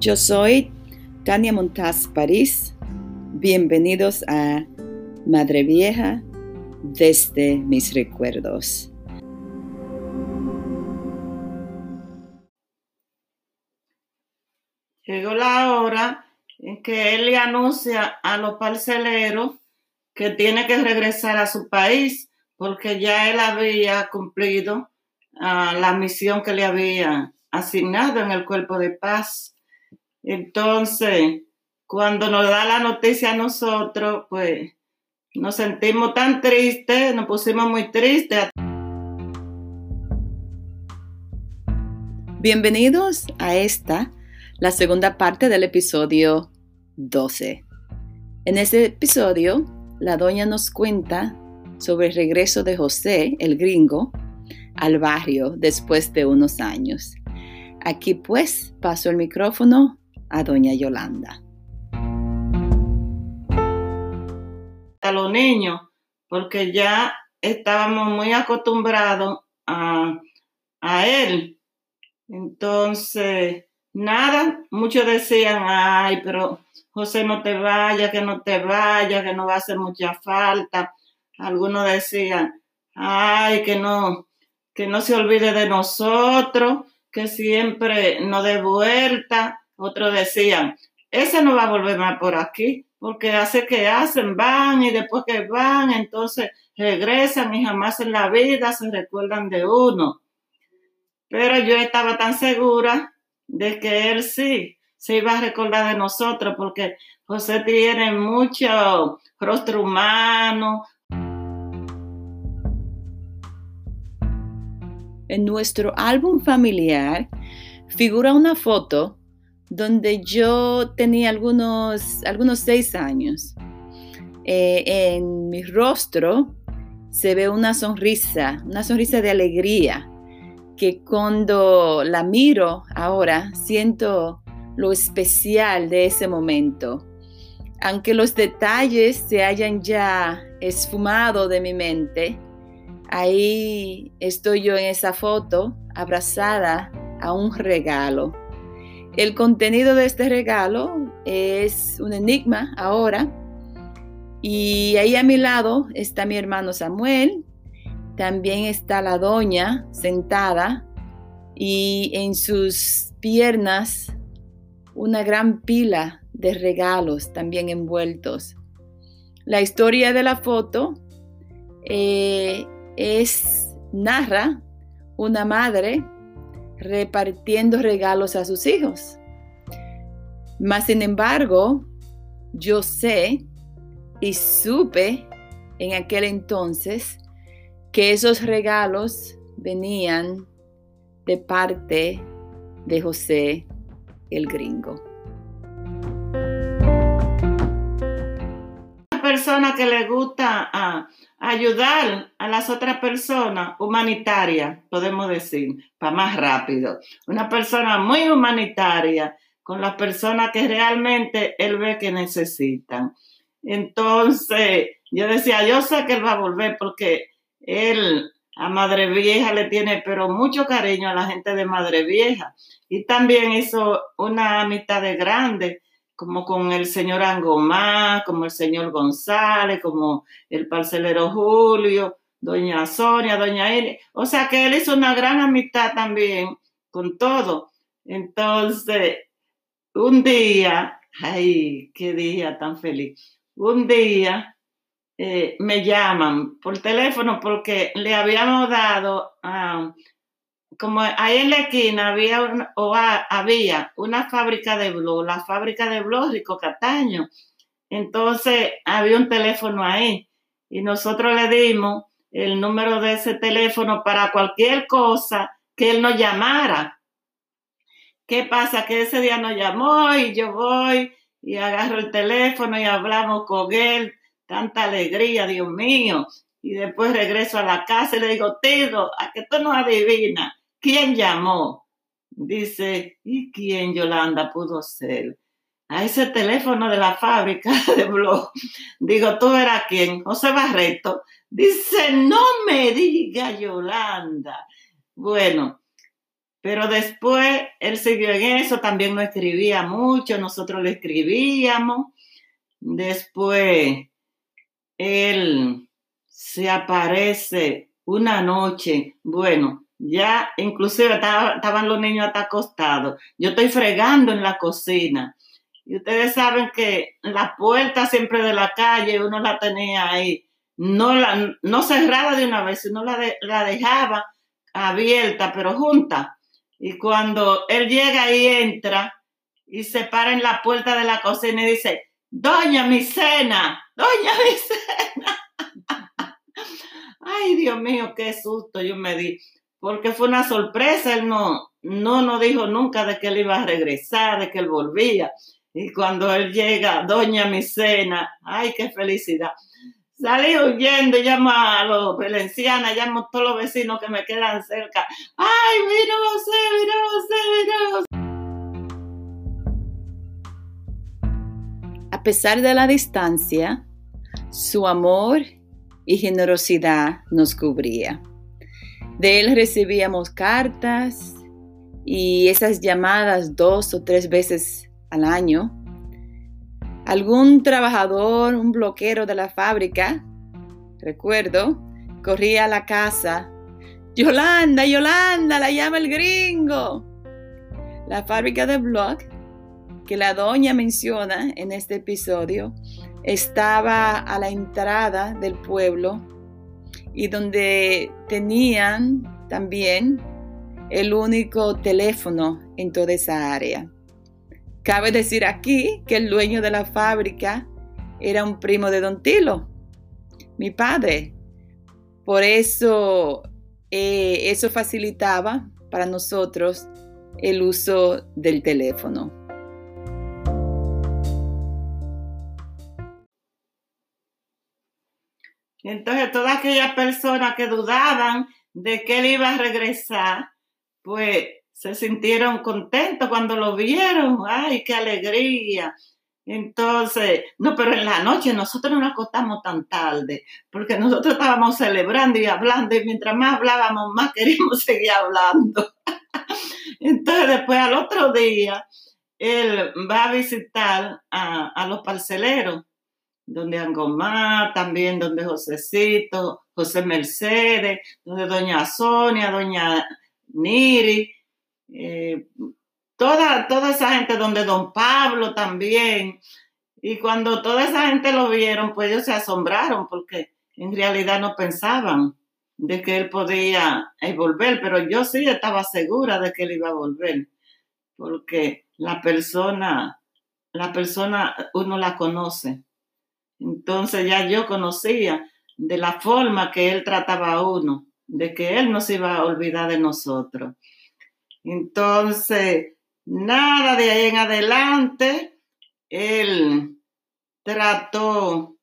Yo soy Tania Montaz París. Bienvenidos a Madre Vieja desde mis recuerdos. Llegó la hora en que él le anuncia a los parceleros que tiene que regresar a su país porque ya él había cumplido ah, la misión que le había asignado en el cuerpo de paz. Entonces, cuando nos da la noticia a nosotros, pues nos sentimos tan tristes, nos pusimos muy tristes. Bienvenidos a esta, la segunda parte del episodio 12. En este episodio, la doña nos cuenta sobre el regreso de José, el gringo, al barrio después de unos años. Aquí pues paso el micrófono a doña Yolanda. A los niños, porque ya estábamos muy acostumbrados a, a él. Entonces, nada, muchos decían, ay, pero José no te vaya, que no te vaya, que no va a hacer mucha falta. Algunos decían, ay, que no, que no se olvide de nosotros, que siempre nos dé vuelta. Otros decían, ese no va a volver más por aquí, porque hace que hacen, van y después que van, entonces regresan y jamás en la vida se recuerdan de uno. Pero yo estaba tan segura de que él sí se iba a recordar de nosotros, porque José tiene mucho rostro humano, En nuestro álbum familiar figura una foto donde yo tenía algunos, algunos seis años. Eh, en mi rostro se ve una sonrisa, una sonrisa de alegría, que cuando la miro ahora siento lo especial de ese momento. Aunque los detalles se hayan ya esfumado de mi mente, Ahí estoy yo en esa foto abrazada a un regalo. El contenido de este regalo es un enigma ahora. Y ahí a mi lado está mi hermano Samuel. También está la doña sentada y en sus piernas una gran pila de regalos también envueltos. La historia de la foto eh, es, narra una madre repartiendo regalos a sus hijos. Mas, sin embargo, yo sé y supe en aquel entonces que esos regalos venían de parte de José el gringo. Una persona que le gusta a ayudar a las otras personas humanitarias, podemos decir, para más rápido. Una persona muy humanitaria con las personas que realmente él ve que necesitan. Entonces, yo decía, yo sé que él va a volver porque él a Madre Vieja le tiene pero mucho cariño a la gente de Madre Vieja y también hizo una amistad de grande como con el señor Angomá, como el señor González, como el parcelero Julio, doña Sonia, doña Iri. O sea que él hizo una gran amistad también con todo. Entonces, un día, ay, qué día tan feliz. Un día eh, me llaman por teléfono porque le habíamos dado a como ahí en la esquina había, una, había una fábrica de blog, la fábrica de blog Rico Cataño. Entonces había un teléfono ahí y nosotros le dimos el número de ese teléfono para cualquier cosa que él nos llamara. ¿Qué pasa? Que ese día nos llamó y yo voy y agarro el teléfono y hablamos con él. Tanta alegría, Dios mío. Y después regreso a la casa y le digo, Tiro, a que tú no adivinas ¿Quién llamó? Dice, ¿y quién Yolanda pudo ser? A ese teléfono de la fábrica de blog. Digo, ¿tú eras quién? José Barreto. Dice, no me diga Yolanda. Bueno, Pero después él siguió en eso, también no escribía mucho, nosotros le escribíamos. Después él se aparece una noche, bueno, ya inclusive estaban los niños hasta acostados. Yo estoy fregando en la cocina. Y ustedes saben que la puerta siempre de la calle uno la tenía ahí, no, la, no cerrada de una vez, sino la, dejaba abierta, pero junta. Y cuando él llega y entra y se para en la puerta de la cocina y dice, Doña mi cena, Doña mi cena. Ay, Dios mío, qué susto yo me di, porque fue una sorpresa, él no, no nos dijo nunca de que él iba a regresar, de que él volvía. Y cuando él llega, Doña mi cena, ay, qué felicidad. Salí huyendo, llamo a los valencianos, llamo a todos los vecinos que me quedan cerca. ¡Ay, mira José, mira José, José! A pesar de la distancia, su amor y generosidad nos cubría. De él recibíamos cartas y esas llamadas dos o tres veces al año algún trabajador, un bloquero de la fábrica, recuerdo, corría a la casa. Yolanda, Yolanda, la llama el gringo. La fábrica de Block, que la doña menciona en este episodio, estaba a la entrada del pueblo y donde tenían también el único teléfono en toda esa área. Cabe decir aquí que el dueño de la fábrica era un primo de Don Tilo, mi padre. Por eso eh, eso facilitaba para nosotros el uso del teléfono. Entonces, todas aquellas personas que dudaban de que él iba a regresar, pues se sintieron contentos cuando lo vieron. ¡Ay, qué alegría! Entonces, no, pero en la noche nosotros no nos acostamos tan tarde, porque nosotros estábamos celebrando y hablando, y mientras más hablábamos, más queríamos seguir hablando. Entonces, después al otro día, él va a visitar a, los parceleros, donde Angomar, también donde Josecito, José Mercedes, donde doña Sonia, doña Niri, eh, toda, toda esa gente, donde don Pablo también. Y cuando toda esa gente lo vieron, pues ellos se asombraron porque en realidad no pensaban de que él podía eh, volver, pero yo sí estaba segura de que él iba a volver, porque la persona, la persona uno la conoce. Entonces ya yo conocía de la forma que él trataba a uno, de que él no se iba a olvidar de nosotros. Entonces, nada de ahí en adelante, él trató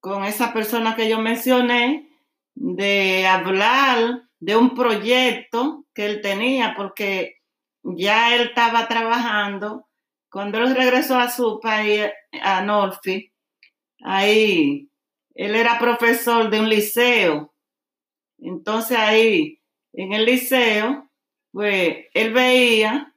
con esa persona que yo mencioné de hablar de un proyecto que él tenía, porque ya él estaba trabajando. Cuando él regresó a su país, a Norfi, ahí él era profesor de un liceo. Entonces ahí, en el liceo, pues él veía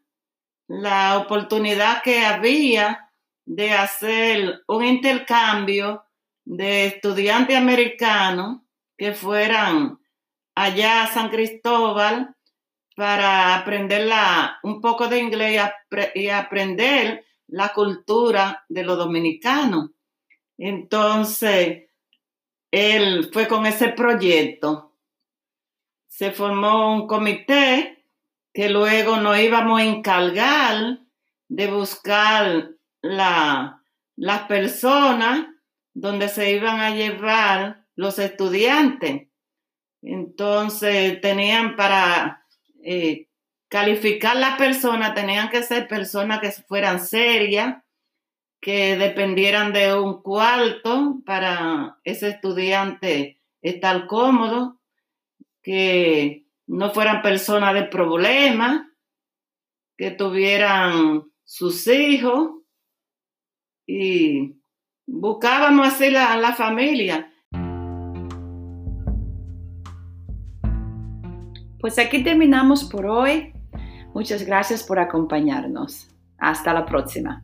la oportunidad que había de hacer un intercambio de estudiantes americanos que fueran allá a San Cristóbal para aprender un poco de inglés y, aprender la cultura de los dominicanos. Entonces, él fue con ese proyecto. Se formó un comité que luego nos íbamos a encargar de buscar la, las personas donde se iban a llevar los estudiantes. Entonces tenían para eh, calificar las personas, tenían que ser personas que fueran serias, que dependieran de un cuarto para ese estudiante estar cómodo, que no fueran personas de problemas, que tuvieran sus hijos y buscábamos así la, la familia. Pues aquí terminamos por hoy. Muchas gracias por acompañarnos. Hasta la próxima.